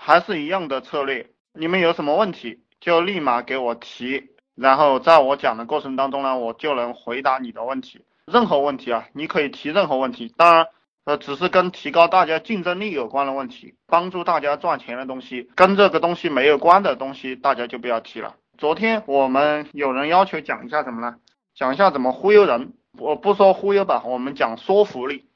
还是一样的策略，你们有什么问题就立马给我提，然后在我讲的过程当中呢，我就能回答你的问题。任何问题啊，你可以提任何问题，当然，呃，只是跟提高大家竞争力有关的问题，帮助大家赚钱的东西，跟这个东西没有关的东西，大家就不要提了。昨天我们有人要求讲一下什么呢？讲一下怎么忽悠人。我不说忽悠吧，我们讲说服力。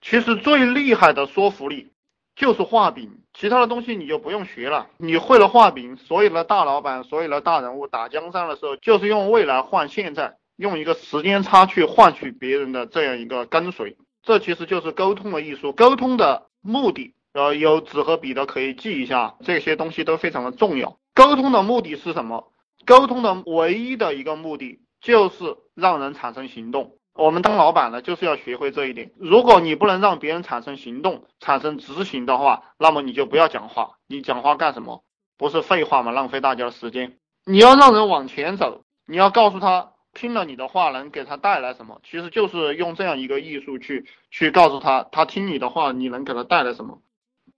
其实最厉害的说服力就是画饼，其他的东西你就不用学了。你会了画饼，所有的大老板、所有的大人物打江山的时候，就是用未来换现在，用一个时间差去换取别人的这样一个跟随。这其实就是沟通的艺术。沟通的目的，呃，有纸和笔的可以记一下，这些东西都非常的重要。沟通的目的是什么？沟通的唯一的一个目的就是让人产生行动。我们当老板的就是要学会这一点。如果你不能让别人产生行动、产生执行的话，那么你就不要讲话。你讲话干什么？不是废话吗？浪费大家的时间。你要让人往前走，你要告诉他听了你的话能给他带来什么。其实就是用这样一个艺术去去告诉他，他听你的话你能给他带来什么，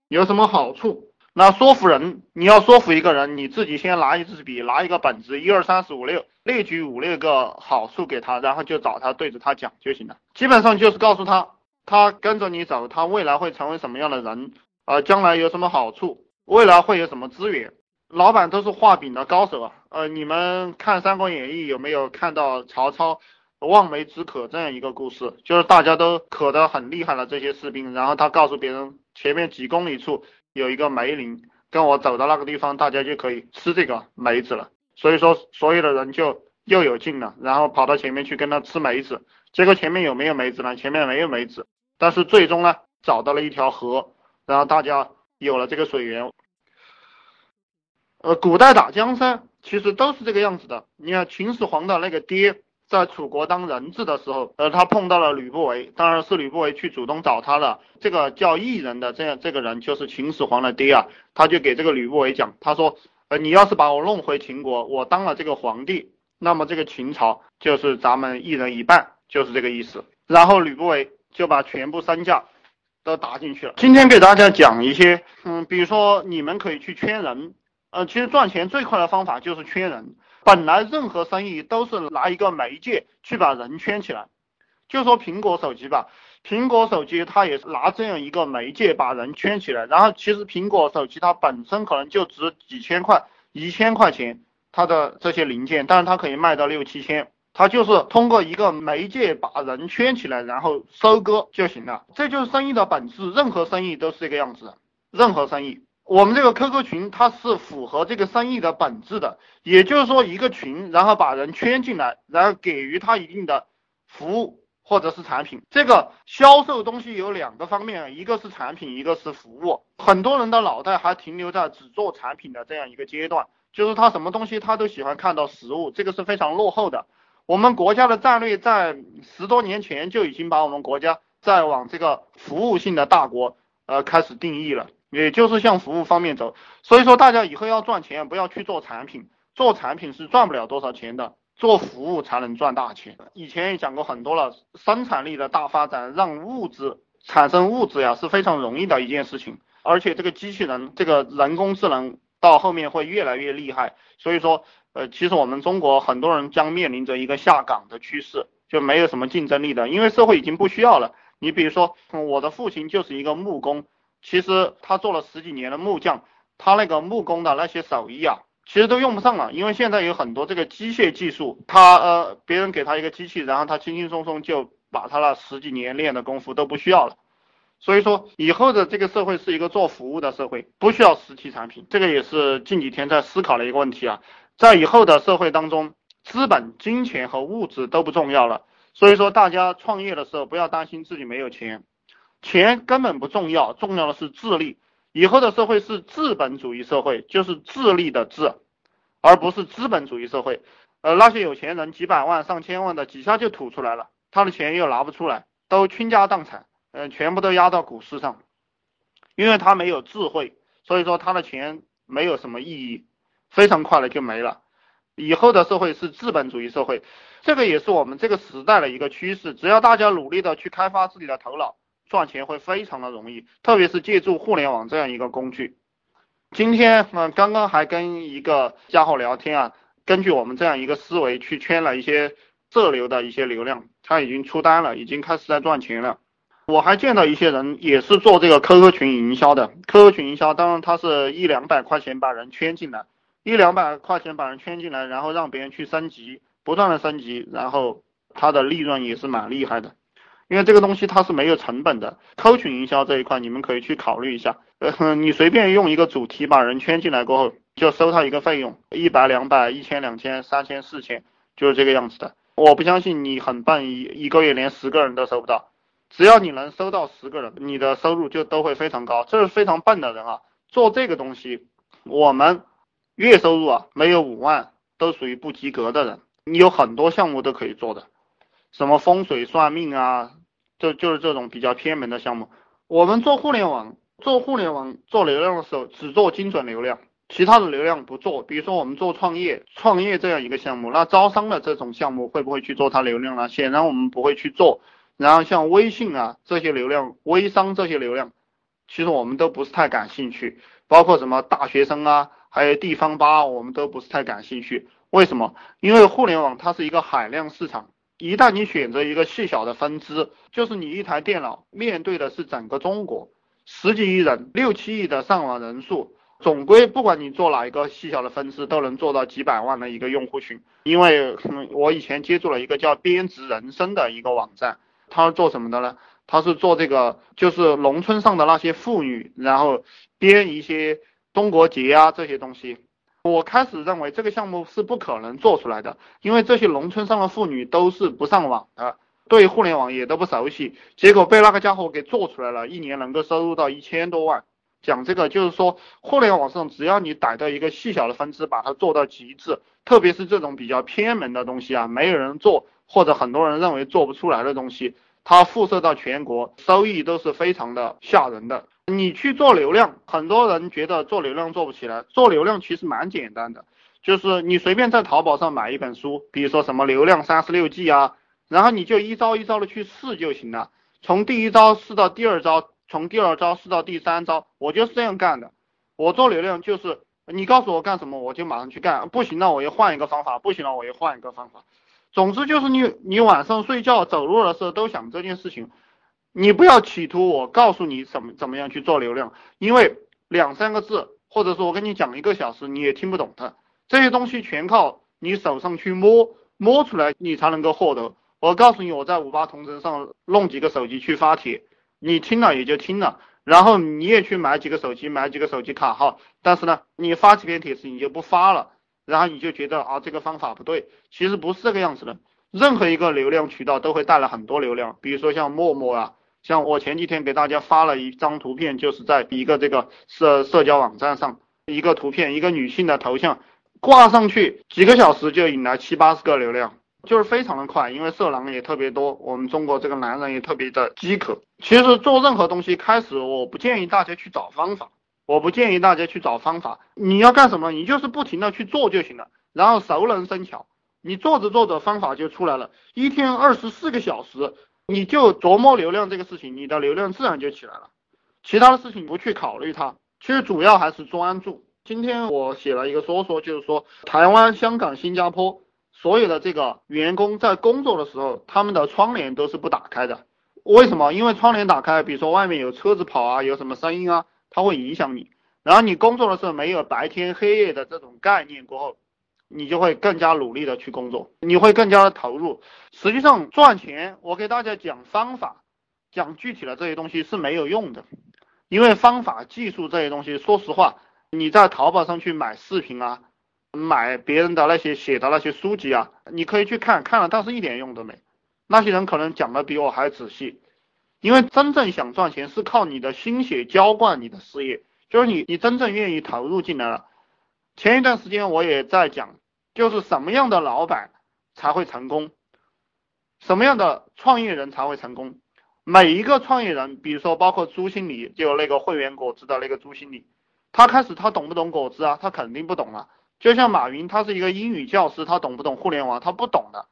有什么好处。那说服人，你要说服一个人，你自己先拿一支笔，拿一个本子，一二三四五六，列举五六个好处给他，然后就找他对着他讲就行了。基本上就是告诉他，他跟着你走，他未来会成为什么样的人，呃，将来有什么好处，未来会有什么资源。老板都是画饼的高手啊，呃，你们看《三国演义》有没有看到曹操望梅止渴这样一个故事？就是大家都渴得很厉害了，这些士兵，然后他告诉别人前面几公里处。有一个梅林，跟我走到那个地方，大家就可以吃这个梅子了。所以说，所有的人就又有劲了，然后跑到前面去跟他吃梅子。结果前面有没有梅子呢？前面没有梅子，但是最终呢，找到了一条河，然后大家有了这个水源。呃，古代打江山其实都是这个样子的。你看秦始皇的那个爹。在楚国当人质的时候，呃，他碰到了吕不韦，当然是吕不韦去主动找他的。这个叫异人的这样这个人就是秦始皇的爹啊，他就给这个吕不韦讲，他说，呃，你要是把我弄回秦国，我当了这个皇帝，那么这个秦朝就是咱们一人一半，就是这个意思。然后吕不韦就把全部身价都打进去了。今天给大家讲一些，嗯，比如说你们可以去圈人，呃，其实赚钱最快的方法就是圈人。本来任何生意都是拿一个媒介去把人圈起来，就说苹果手机吧，苹果手机它也是拿这样一个媒介把人圈起来，然后其实苹果手机它本身可能就值几千块、一千块钱，它的这些零件，但是它可以卖到六七千，它就是通过一个媒介把人圈起来，然后收割就行了，这就是生意的本质，任何生意都是这个样子，任何生意。我们这个 QQ 群它是符合这个生意的本质的，也就是说一个群，然后把人圈进来，然后给予他一定的服务或者是产品。这个销售东西有两个方面，一个是产品，一个是服务。很多人的脑袋还停留在只做产品的这样一个阶段，就是他什么东西他都喜欢看到实物，这个是非常落后的。我们国家的战略在十多年前就已经把我们国家在往这个服务性的大国呃开始定义了。也就是向服务方面走，所以说大家以后要赚钱，不要去做产品，做产品是赚不了多少钱的，做服务才能赚大钱。以前也讲过很多了，生产力的大发展让物质产生物质呀是非常容易的一件事情，而且这个机器人，这个人工智能到后面会越来越厉害，所以说，呃，其实我们中国很多人将面临着一个下岗的趋势，就没有什么竞争力的，因为社会已经不需要了。你比如说，我的父亲就是一个木工。其实他做了十几年的木匠，他那个木工的那些手艺啊，其实都用不上了，因为现在有很多这个机械技术，他呃别人给他一个机器，然后他轻轻松松就把他那十几年练的功夫都不需要了。所以说以后的这个社会是一个做服务的社会，不需要实体产品，这个也是近几天在思考的一个问题啊。在以后的社会当中，资本、金钱和物质都不重要了，所以说大家创业的时候不要担心自己没有钱。钱根本不重要，重要的是智力。以后的社会是资本主义社会，就是智力的智，而不是资本主义社会。呃，那些有钱人几百万、上千万的，几下就吐出来了，他的钱又拿不出来，都倾家荡产，嗯，全部都压到股市上，因为他没有智慧，所以说他的钱没有什么意义，非常快的就没了。以后的社会是资本主义社会，这个也是我们这个时代的一个趋势。只要大家努力的去开发自己的头脑。赚钱会非常的容易，特别是借助互联网这样一个工具。今天嗯，刚刚还跟一个家伙聊天啊，根据我们这样一个思维去圈了一些这流的一些流量，他已经出单了，已经开始在赚钱了。我还见到一些人也是做这个 QQ 群营销的，QQ 群营销，当然他是一两百块钱把人圈进来，一两百块钱把人圈进来，然后让别人去升级，不断的升级，然后他的利润也是蛮厉害的，因为这个东西它是没有成本的，Q 群营销这一块你们可以去考虑一下，呃，你随便用一个主题把人圈进来过后，就收他一个费用，一百、两百、一千、两千、三千、四千，就是这个样子的。我不相信你很笨，一一个月连十个人都收不到。只要你能收到十个人，你的收入就都会非常高。这是非常笨的人啊，做这个东西，我们月收入啊没有五万都属于不及格的人。你有很多项目都可以做的，什么风水算命啊，就就是这种比较偏门的项目。我们做互联网，做互联网做流量的时候，只做精准流量，其他的流量不做。比如说我们做创业，创业这样一个项目，那招商的这种项目会不会去做它流量呢？显然我们不会去做。然后像微信啊这些流量，微商这些流量，其实我们都不是太感兴趣，包括什么大学生啊，还有地方吧，我们都不是太感兴趣。为什么？因为互联网它是一个海量市场，一旦你选择一个细小的分支，就是你一台电脑面对的是整个中国十几亿人、六七亿的上网人数，总归不管你做哪一个细小的分支，都能做到几百万的一个用户群。因为我以前接触了一个叫编织人生的一个网站。他是做什么的呢？他是做这个，就是农村上的那些妇女，然后编一些中国结啊这些东西。我开始认为这个项目是不可能做出来的，因为这些农村上的妇女都是不上网的，对互联网也都不熟悉。结果被那个家伙给做出来了，一年能够收入到一千多万。讲这个就是说，互联网上只要你逮到一个细小的分支，把它做到极致，特别是这种比较偏门的东西啊，没有人做。或者很多人认为做不出来的东西，它辐射到全国，收益都是非常的吓人的。你去做流量，很多人觉得做流量做不起来，做流量其实蛮简单的，就是你随便在淘宝上买一本书，比如说什么流量三十六计啊，然后你就一招一招的去试就行了，从第一招试到第二招，从第二招试到第三招，我就是这样干的。我做流量就是你告诉我干什么，我就马上去干，不行了我又换一个方法，不行了我又换一个方法。总之就是你，你晚上睡觉走路的时候都想这件事情，你不要企图我告诉你怎么怎么样去做流量，因为两三个字，或者说我跟你讲一个小时你也听不懂的，这些东西全靠你手上去摸摸出来，你才能够获得。我告诉你，我在五八同城上弄几个手机去发帖，你听了也就听了，然后你也去买几个手机，买几个手机卡号，但是呢，你发几篇帖子你就不发了。然后你就觉得啊，这个方法不对，其实不是这个样子的。任何一个流量渠道都会带来很多流量，比如说像陌陌啊，像我前几天给大家发了一张图片，就是在一个这个社社交网站上，一个图片，一个女性的头像挂上去，几个小时就引来七八十个流量，就是非常的快，因为色狼也特别多，我们中国这个男人也特别的饥渴。其实做任何东西开始，我不建议大家去找方法。我不建议大家去找方法，你要干什么？你就是不停的去做就行了，然后熟能生巧，你做着做着方法就出来了。一天二十四个小时，你就琢磨流量这个事情，你的流量自然就起来了。其他的事情不去考虑它，其实主要还是专注。今天我写了一个说说，就是说台湾、香港、新加坡所有的这个员工在工作的时候，他们的窗帘都是不打开的。为什么？因为窗帘打开，比如说外面有车子跑啊，有什么声音啊。它会影响你，然后你工作的时候没有白天黑夜的这种概念过后，你就会更加努力的去工作，你会更加的投入。实际上赚钱，我给大家讲方法，讲具体的这些东西是没有用的，因为方法、技术这些东西，说实话，你在淘宝上去买视频啊，买别人的那些写的那些书籍啊，你可以去看看了，但是一点用都没。那些人可能讲的比我还仔细。因为真正想赚钱是靠你的心血浇灌你的事业，就是你你真正愿意投入进来了。前一段时间我也在讲，就是什么样的老板才会成功，什么样的创业人才会成功。每一个创业人，比如说包括朱经理，就那个会员果汁的那个朱经理，他开始他懂不懂果汁啊？他肯定不懂啊。就像马云，他是一个英语教师，他懂不懂互联网？他不懂的。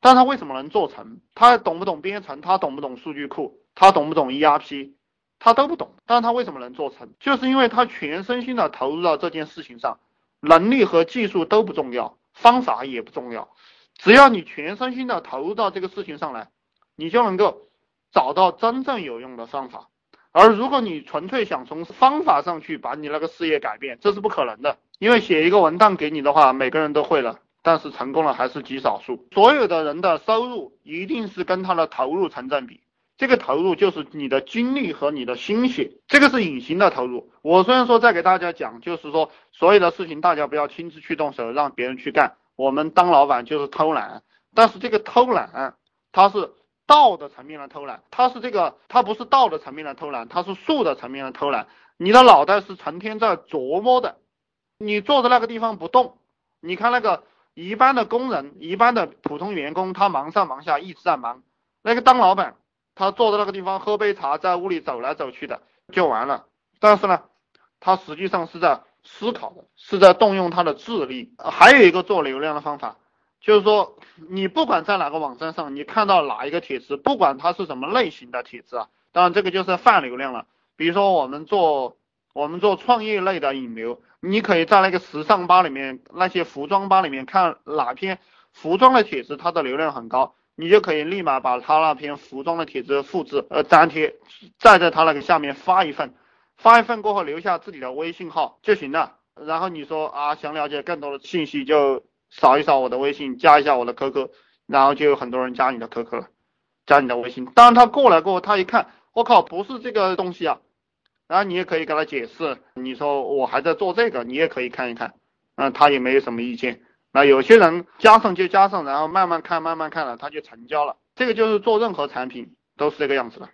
但他为什么能做成？他懂不懂编程？他懂不懂数据库？他懂不懂 ERP？他都不懂，但他为什么能做成？就是因为他全身心的投入到这件事情上，能力和技术都不重要，方法也不重要，只要你全身心的投入到这个事情上来，你就能够找到真正有用的方法。而如果你纯粹想从方法上去把你那个事业改变，这是不可能的，因为写一个文档给你的话，每个人都会了，但是成功了还是极少数。所有的人的收入一定是跟他的投入成正比。这个投入就是你的精力和你的心血，这个是隐形的投入。我虽然说在给大家讲，就是说所有的事情大家不要亲自去动手，让别人去干。我们当老板就是偷懒，但是这个偷懒，它是道的层面的偷懒，它是这个，它不是道的层面的偷懒，它是术的层面的偷懒。你的脑袋是成天在琢磨的，你坐在那个地方不动。你看那个一般的工人，一般的普通员工，他忙上忙下一直在忙，那个当老板。他坐在那个地方喝杯茶，在屋里走来走去的就完了。但是呢，他实际上是在思考的，是在动用他的智力。还有一个做流量的方法，就是说，你不管在哪个网站上，你看到哪一个帖子，不管它是什么类型的帖子啊，当然这个就是泛流量了。比如说我们做我们做创业类的引流，你可以在那个时尚吧里面、那些服装吧里面看哪篇服装的帖子，它的流量很高。你就可以立马把他那篇服装的帖子复制呃粘贴，再在他那个下面发一份，发一份过后留下自己的微信号就行了。然后你说啊想了解更多的信息就扫一扫我的微信，加一下我的 QQ，然后就有很多人加你的 QQ 了，加你的微信。当他过来过后他一看，我靠不是这个东西啊，然后你也可以给他解释，你说我还在做这个，你也可以看一看，嗯他也没有什么意见。那有些人加上就加上，然后慢慢看慢慢看了，他就成交了。这个就是做任何产品都是这个样子的。